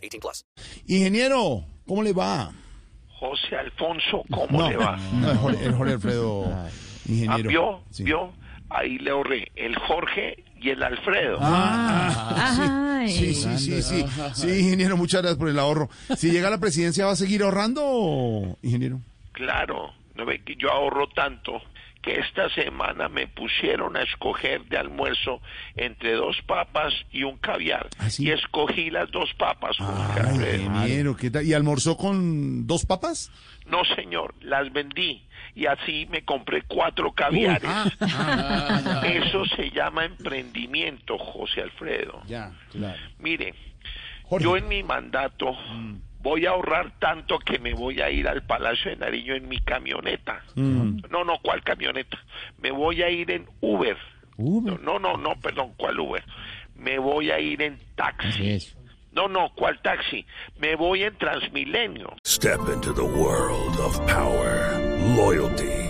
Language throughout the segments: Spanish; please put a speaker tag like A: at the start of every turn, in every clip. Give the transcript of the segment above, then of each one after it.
A: 18 plus.
B: Ingeniero, ¿cómo le va?
C: José Alfonso, ¿cómo
B: No,
C: le va?
B: no, el Jorge, el Jorge Alfredo,
C: Ah,
B: ingeniero.
C: ¿Vio?
B: Sí.
C: ¿Vio? Ahí le ahorré el Jorge y el Alfredo.
B: Ah, sí, sí, sí, sí, sí, sí, ingeniero, muchas gracias por el ahorro. Si llega a la presidencia, ¿va a seguir ahorrando, ingeniero?
C: Claro, no ve que yo ahorro tanto que esta semana me pusieron a escoger de almuerzo entre dos papas y un caviar.
B: ¿Ah, sí?
C: Y escogí las dos papas,
B: Ay, ¿qué tal? ¿Y almorzó con dos papas?
C: No, señor, las vendí y así me compré cuatro caviares.
B: ah,
C: Eso se llama emprendimiento, José Alfredo.
B: ya, claro.
C: Mire,
B: Jorge.
C: yo en mi mandato voy a ahorrar tanto que me voy a ir al Palacio de Nariño en mi camioneta. No, no, ¿cuál camioneta? Me voy a ir en Uber.
B: Uber.
C: No, no, no, perdón, ¿cuál Uber? Me voy a ir en taxi. No, no, ¿cuál taxi? Me voy en Transmilenio.
D: Step into the world of power, loyalty,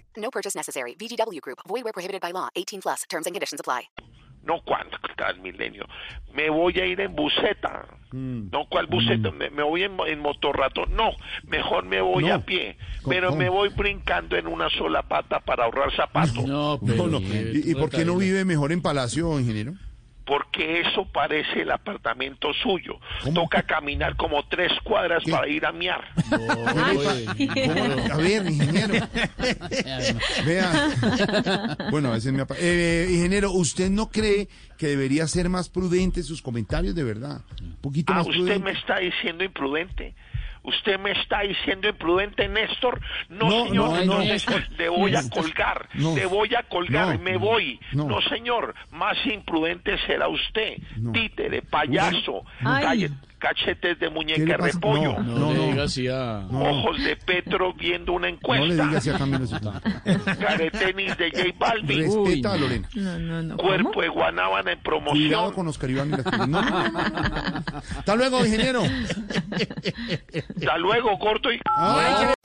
E: No purchase necessary. VGW Group. Void where prohibited by law. 18 plus. Terms and conditions apply.
C: No, ¿cuál Transmilenio? Me voy a ir en buseta. No, ¿cuál buseta? Me, me voy en, en motorrato. No, mejor me voy
B: No.
C: a pie.
B: ¿Cómo-
C: Pero
B: cómo?
C: me voy brincando en una sola pata para ahorrar zapatos.
B: No, no. ¿Y, y por qué no vive mejor en Palacio, ingeniero?
C: Porque eso parece el apartamento suyo.
B: ¿Cómo?
C: Toca caminar como tres cuadras
B: ¿Qué?
C: para ir a miar.
B: ¿Cómo? A ver, ingeniero. Vea. Bueno, a veces me eh, Ingeniero, ¿usted no cree que debería ser más prudente sus comentarios, de verdad? Un poquito
C: Ah,
B: más
C: usted
B: prudente.
C: me está diciendo imprudente. ¿Usted me está diciendo imprudente, Néstor? No,
B: No,
C: señor,
B: no,
C: no,
B: no,
C: Néstor, le voy a colgar,
B: No.
C: le voy a colgar,
B: No.
C: me voy.
B: No.
C: No. señor, más imprudente será usted.
B: No.
C: Títere, payaso,
F: Ay.
C: Cachetes de
B: ¿Qué
C: muñeca repollo,
B: No, no, no. No.
C: ojos de Petro viendo una
B: No le
C: encuesta,
B: diga así a Camilo
C: caretenis de J Balvin,
B: Respeta a Lorena.
F: No, no, no.
C: cuerpo de guanábana en
B: Cuidado
C: promoción.
B: con Oscar Iván y las cosas. No, no, no. Hasta luego, ingeniero.
C: Hasta luego, corto y...